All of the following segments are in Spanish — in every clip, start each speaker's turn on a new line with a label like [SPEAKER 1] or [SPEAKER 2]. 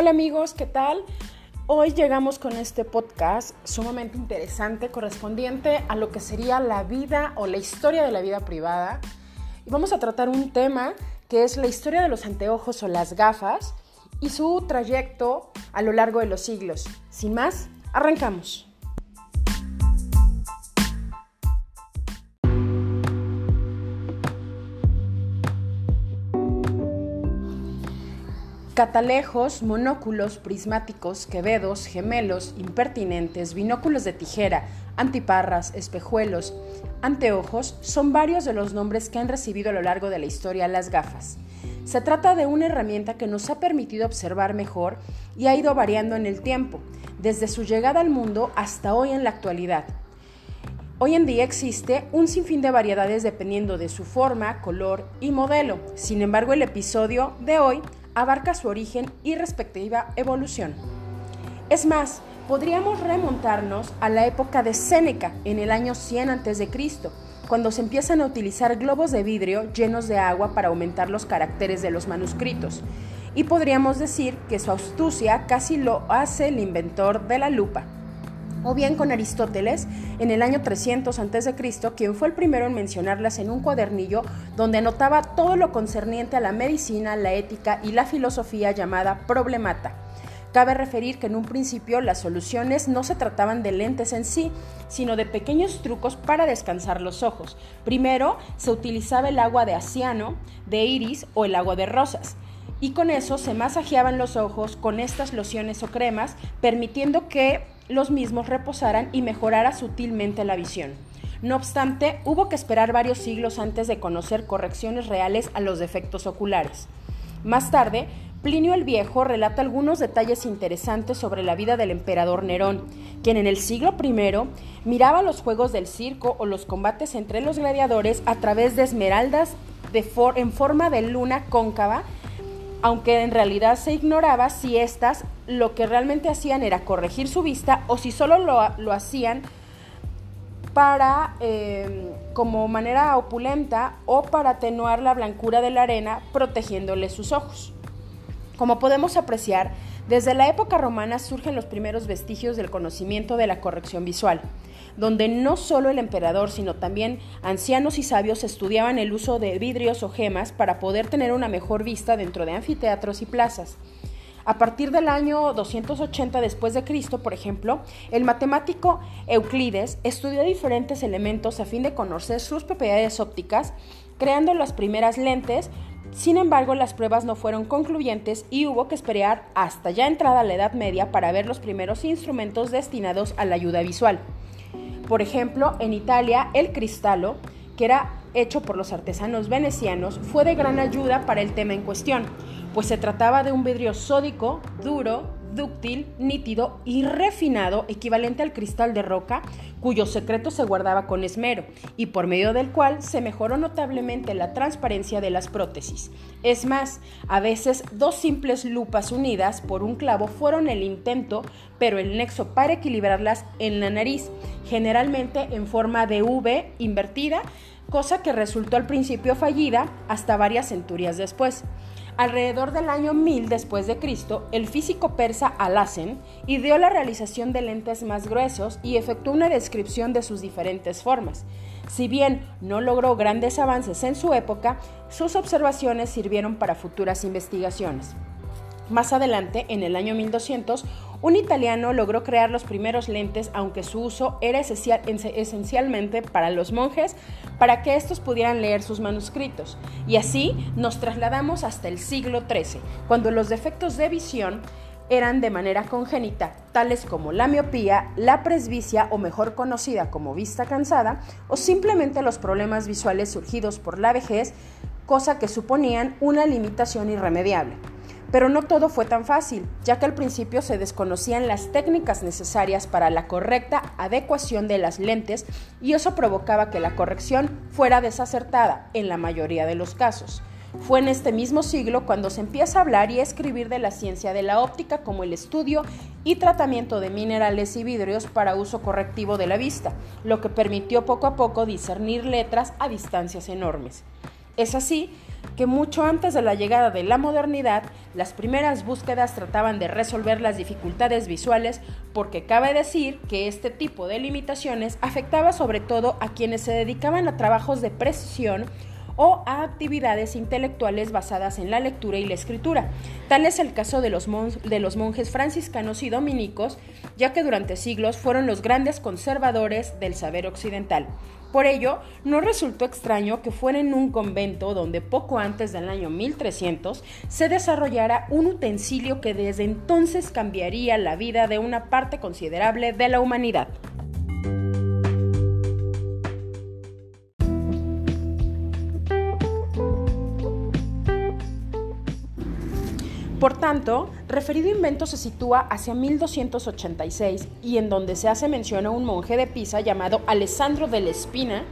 [SPEAKER 1] Hola amigos, ¿qué tal? Hoy llegamos con este podcast sumamente interesante correspondiente a lo que sería la vida o la historia de la vida privada. Y vamos a tratar un tema que es la historia de los anteojos o las gafas y su trayecto a lo largo de los siglos. Sin más, arrancamos. Catalejos, monóculos, prismáticos, quevedos, gemelos, impertinentes, binóculos de tijera, antiparras, espejuelos, anteojos son varios de los nombres que han recibido a lo largo de la historia las gafas. Se trata de una herramienta que nos ha permitido observar mejor y ha ido variando en el tiempo, desde su llegada al mundo hasta hoy en la actualidad. Hoy en día existe un sinfín de variedades dependiendo de su forma, color y modelo. Sin embargo, el episodio de hoy abarca su origen y respectiva evolución. Es más, podríamos remontarnos a la época de Séneca, en el año 100 a.C., cuando se empiezan a utilizar globos de vidrio llenos de agua para aumentar los caracteres de los manuscritos. Y podríamos decir que su astucia casi lo hace el inventor de la lupa o bien con Aristóteles en el año 300 a.C., quien fue el primero en mencionarlas en un cuadernillo donde anotaba todo lo concerniente a la medicina, la ética y la filosofía llamada Problemata. Cabe referir que en un principio las soluciones no se trataban de lentes en sí, sino de pequeños trucos para descansar los ojos. Primero se utilizaba el agua de asiano, de iris o el agua de rosas y con eso se masajeaban los ojos con estas lociones o cremas, permitiendo que los mismos reposaran y mejorara sutilmente la visión. No obstante, hubo que esperar varios siglos antes de conocer correcciones reales a los defectos oculares. Más tarde, Plinio el Viejo relata algunos detalles interesantes sobre la vida del emperador Nerón, quien en el siglo I miraba los juegos del circo o los combates entre los gladiadores a través de esmeraldas en forma de luna cóncava aunque en realidad se ignoraba si éstas lo que realmente hacían era corregir su vista o si solo lo, hacían para em, como manera opulenta o para atenuar la blancura de la arena protegiéndole sus ojos. Como podemos apreciar, desde la época romana surgen los primeros vestigios del conocimiento de la corrección visual donde no solo el emperador, sino también ancianos y sabios estudiaban el uso de vidrios o gemas para poder tener una mejor vista dentro de anfiteatros y plazas. A partir del año 280 después de Cristo, por ejemplo, el matemático Euclides estudió diferentes elementos a fin de conocer sus propiedades ópticas, creando las primeras lentes. Sin embargo, las pruebas no fueron concluyentes y hubo que esperar hasta ya entrada la Edad Media para ver los primeros instrumentos destinados a la ayuda visual. Por ejemplo, en Italia, el cristallo, que era hecho por los artesanos venecianos, fue de gran ayuda para el tema en cuestión, pues se trataba de un vidrio sódico, duro, dúctil, nítido y refinado, equivalente al cristal de roca, cuyo secreto se guardaba con esmero y por medio del cual se mejoró notablemente la transparencia de las prótesis. Es más, a veces dos simples lupas unidas por un clavo fueron el intento, pero el nexo para equilibrarlas en la nariz, generalmente en forma de V invertida, cosa que resultó al principio fallida hasta varias centurias después. Alrededor del año 1000 después de Cristo, el físico persa Alassen ideó la realización de lentes más gruesos y efectuó una descripción de sus diferentes formas. Si bien no logró grandes avances en su época, sus observaciones sirvieron para futuras investigaciones. Más adelante, en el año 1200, un italiano logró crear los primeros lentes, aunque su uso era esencialmente para los monjes, para que estos pudieran leer sus manuscritos. Y así nos trasladamos hasta el siglo XIII, cuando los defectos de visión eran de manera congénita, tales como la miopía, la presbicia o mejor conocida como vista cansada, o simplemente los problemas visuales surgidos por la vejez, cosa que suponían una limitación irremediable. Pero no todo fue tan fácil, ya que al principio se desconocían las técnicas necesarias para la correcta adecuación de las lentes y eso provocaba que la corrección fuera desacertada en la mayoría de los casos. Fue en este mismo siglo cuando se empieza a hablar y a escribir de la ciencia de la óptica como el estudio y tratamiento de minerales y vidrios para uso correctivo de la vista, lo que permitió poco a poco discernir letras a distancias enormes. Es así que mucho antes de la llegada de la modernidad, las primeras búsquedas trataban de resolver las dificultades visuales porque cabe decir que este tipo de limitaciones afectaba sobre todo a quienes se dedicaban a trabajos de precisión o a actividades intelectuales basadas en la lectura y la escritura. Tal es el caso de los, de los monjes franciscanos y dominicos, ya que durante siglos fueron los grandes conservadores del saber occidental. Por ello, no resultó extraño que fuera en un convento donde poco antes del año 1300 se desarrollara un utensilio que desde entonces cambiaría la vida de una parte considerable de la humanidad. Por tanto, referido invento se sitúa hacia 1286 y en donde se hace mención a un monje de Pisa llamado Alessandro de la Espina,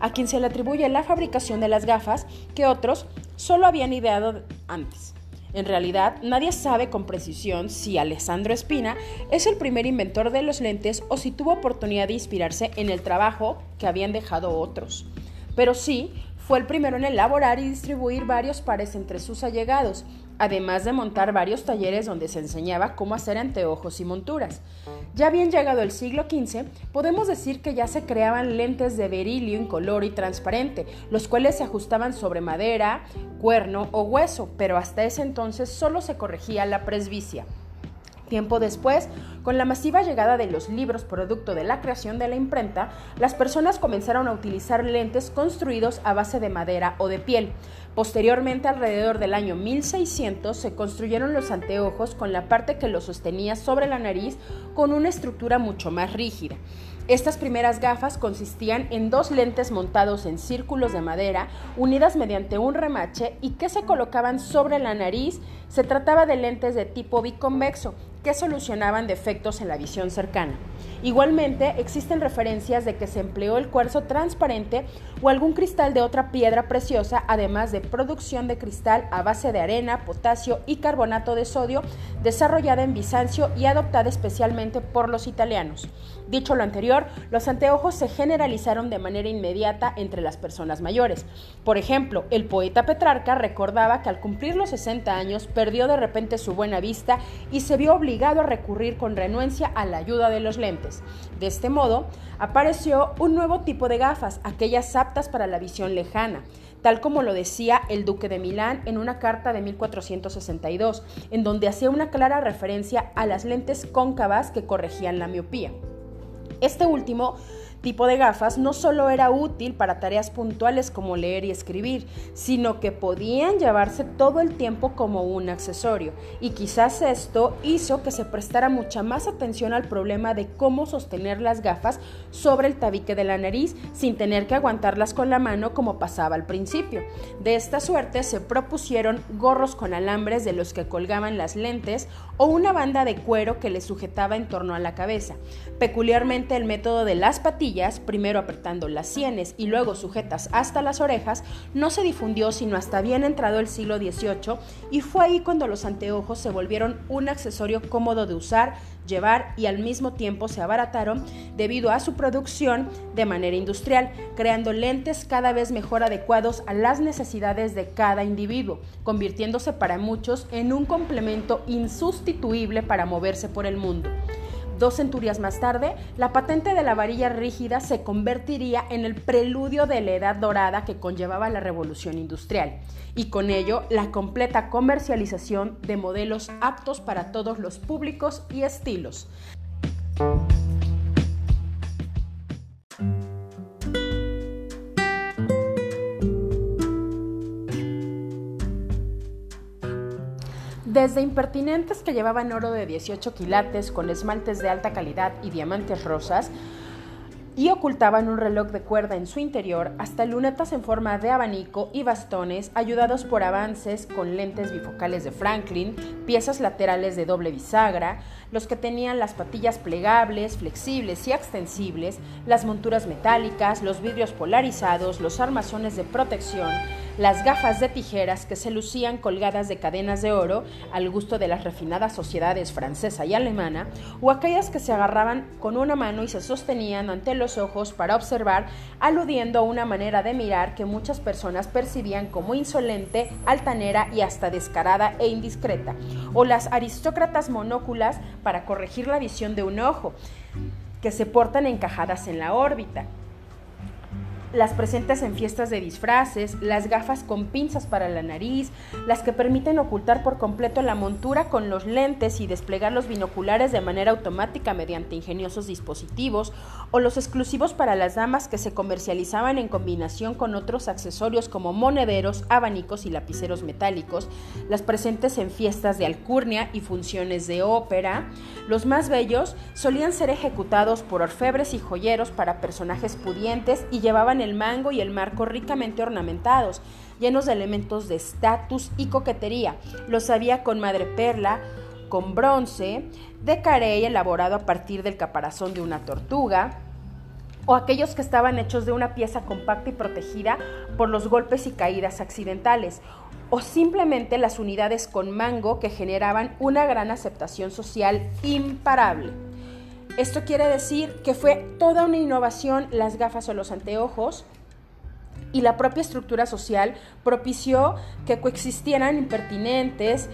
[SPEAKER 1] a quien se le atribuye la fabricación de las gafas que otros solo habían ideado antes. En realidad, nadie sabe con precisión si Alessandro Espina es el primer inventor de los lentes o si tuvo oportunidad de inspirarse en el trabajo que habían dejado otros. Pero sí, fue el primero en elaborar y distribuir varios pares entre sus allegados, además de montar varios talleres donde se enseñaba cómo hacer anteojos y monturas. Ya bien llegado el siglo XV, podemos decir que ya se creaban lentes de berilio incoloro y transparente, los cuales se ajustaban sobre madera, cuerno o hueso, pero hasta ese entonces solo se corregía la presbicia. Tiempo después, con la masiva llegada de los libros producto de la creación de la imprenta, las personas comenzaron a utilizar lentes construidos a base de madera o de piel. Posteriormente, alrededor del año 1600, se construyeron los anteojos con la parte que los sostenía sobre la nariz con una estructura mucho más rígida. Estas primeras gafas consistían en dos lentes montados en círculos de madera unidas mediante un remache y que se colocaban sobre la nariz. Se trataba de lentes de tipo biconvexo que solucionaban defectos en la visión cercana. Igualmente, existen referencias de que se empleó el cuarzo transparente o algún cristal de otra piedra preciosa, además de producción de cristal a base de arena, potasio y carbonato de sodio, desarrollada en Bizancio y adoptada especialmente por los italianos. Dicho lo anterior, los anteojos se generalizaron de manera inmediata entre las personas mayores. Por ejemplo, el poeta Petrarca recordaba que al cumplir los 60 años perdió de repente su buena vista y se vio obligado a recurrir con renuencia a la ayuda de los lentes. De este modo, apareció un nuevo tipo de gafas, aquellas aptas para la visión lejana tal como lo decía el duque de Milán en una carta de 1462, en donde hacía una clara referencia a las lentes cóncavas que corregían la miopía. Este último tipo de gafas no solo era útil para tareas puntuales como leer y escribir, sino que podían llevarse todo el tiempo como un accesorio. Y quizás esto hizo que se prestara mucha más atención al problema de cómo sostener las gafas sobre el tabique de la nariz sin tener que aguantarlas con la mano como pasaba al principio. De esta suerte se propusieron gorros con alambres de los que colgaban las lentes o una banda de cuero que le sujetaba en torno a la cabeza. Peculiarmente el método de las patillas primero apretando las sienes y luego sujetas hasta las orejas, no se difundió sino hasta bien entrado el siglo XVIII y fue ahí cuando los anteojos se volvieron un accesorio cómodo de usar, llevar y al mismo tiempo se abarataron debido a su producción de manera industrial, creando lentes cada vez mejor adecuados a las necesidades de cada individuo, convirtiéndose para muchos en un complemento insustituible para moverse por el mundo. Dos centurias más tarde, la patente de la varilla rígida se convertiría en el preludio de la edad dorada que conllevaba la revolución industrial y con ello la completa comercialización de modelos aptos para todos los públicos y estilos. Desde impertinentes que llevaban oro de 18 quilates con esmaltes de alta calidad y diamantes rosas, y ocultaban un reloj de cuerda en su interior hasta lunetas en forma de abanico y bastones ayudados por avances con lentes bifocales de Franklin, piezas laterales de doble bisagra, los que tenían las patillas plegables, flexibles y extensibles, las monturas metálicas, los vidrios polarizados, los armazones de protección, las gafas de tijeras que se lucían colgadas de cadenas de oro al gusto de las refinadas sociedades francesa y alemana, o aquellas que se agarraban con una mano y se sostenían ante los ojos para observar, aludiendo a una manera de mirar que muchas personas percibían como insolente, altanera y hasta descarada e indiscreta, o las aristócratas monóculas para corregir la visión de un ojo, que se portan encajadas en la órbita, las presentes en fiestas de disfraces, las gafas con pinzas para la nariz, las que permiten ocultar por completo la montura con los lentes y desplegar los binoculares de manera automática mediante ingeniosos dispositivos, o los exclusivos para las damas que se comercializaban en combinación con otros accesorios como monederos, abanicos y lapiceros metálicos, las presentes en fiestas de alcurnia y funciones de ópera. Los más bellos solían ser ejecutados por orfebres y joyeros para personajes pudientes y llevaban el mango y el marco ricamente ornamentados, llenos de elementos de estatus y coquetería. Los había con madreperla, con bronce, de carey elaborado a partir del caparazón de una tortuga, o aquellos que estaban hechos de una pieza compacta y protegida por los golpes y caídas accidentales, o simplemente las unidades con mango que generaban una gran aceptación social imparable. Esto quiere decir que fue toda una innovación las gafas o los anteojos y la propia estructura social propició que coexistieran impertinentes,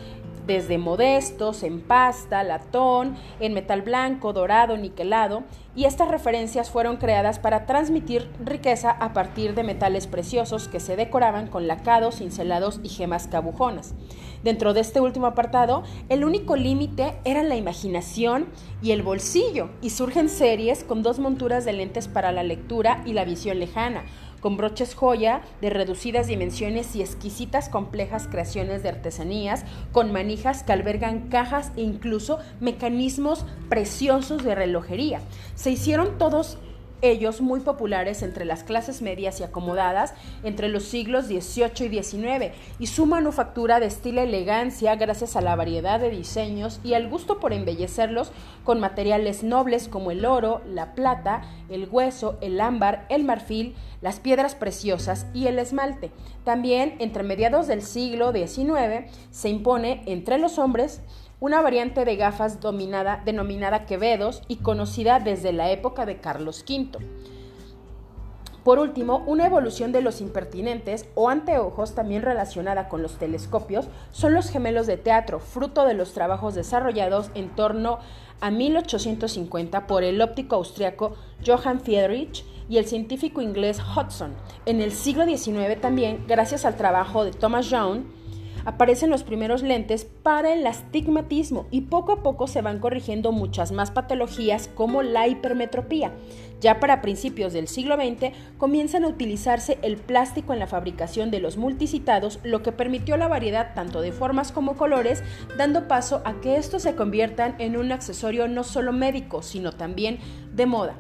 [SPEAKER 1] desde modestos, en pasta, latón, en metal blanco, dorado, niquelado, y estas referencias fueron creadas para transmitir riqueza a partir de metales preciosos que se decoraban con lacados, cincelados y gemas cabujonas. Dentro de este último apartado, el único límite era la imaginación y el bolsillo, y surgen series con dos monturas de lentes para la lectura y la visión lejana, con broches joya de reducidas dimensiones y exquisitas complejas creaciones de artesanías, con manijas que albergan cajas e incluso mecanismos preciosos de relojería. Se hicieron todos ellos muy populares entre las clases medias y acomodadas entre los siglos XVIII y XIX, y su manufactura destila elegancia gracias a la variedad de diseños y al gusto por embellecerlos con materiales nobles como el oro, la plata, el hueso, el ámbar, el marfil, las piedras preciosas y el esmalte. También entre mediados del siglo XIX se impone entre los hombres una variante de gafas dominada, denominada Quevedos y conocida desde la época de Carlos V. Por último, una evolución de los impertinentes o anteojos también relacionada con los telescopios son los gemelos de teatro, fruto de los trabajos desarrollados en torno a 1850 por el óptico austriaco Johann Friedrich y el científico inglés Hudson. En el siglo XIX también, gracias al trabajo de Thomas Young, aparecen los primeros lentes para el astigmatismo y poco a poco se van corrigiendo muchas más patologías como la hipermetropía. Ya para principios del siglo XX comienzan a utilizarse el plástico en la fabricación de los multicitados, lo que permitió la variedad tanto de formas como colores, dando paso a que estos se conviertan en un accesorio no solo médico, sino también de moda.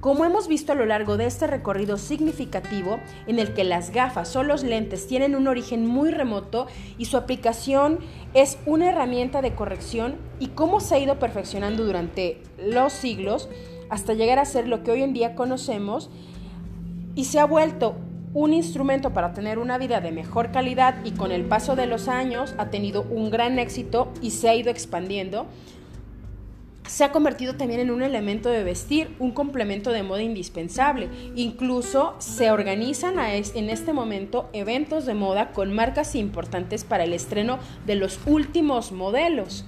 [SPEAKER 1] Como hemos visto a lo largo de este recorrido significativo, en el que las gafas o los lentes tienen un origen muy remoto y su aplicación es una herramienta de corrección y cómo se ha ido perfeccionando durante los siglos hasta llegar a ser lo que hoy en día conocemos y se ha vuelto un instrumento para tener una vida de mejor calidad y con el paso de los años ha tenido un gran éxito y se ha ido expandiendo se ha convertido también en un elemento de vestir, un complemento de moda indispensable. Incluso se organizan en este momento eventos de moda con marcas importantes para el estreno de los últimos modelos.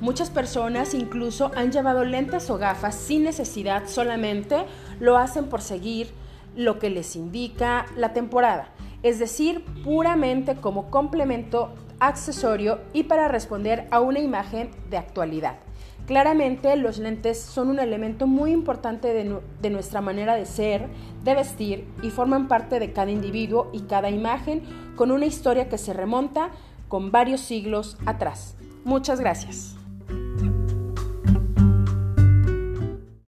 [SPEAKER 1] Muchas personas incluso han llevado lentes o gafas sin necesidad, solamente lo hacen por seguir lo que les indica la temporada, es decir, puramente como complemento accesorio y para responder a una imagen de actualidad. Claramente los lentes son un elemento muy importante de, nuestra manera de ser, de vestir y forman parte de cada individuo y cada imagen con una historia que se remonta con varios siglos atrás. Muchas gracias.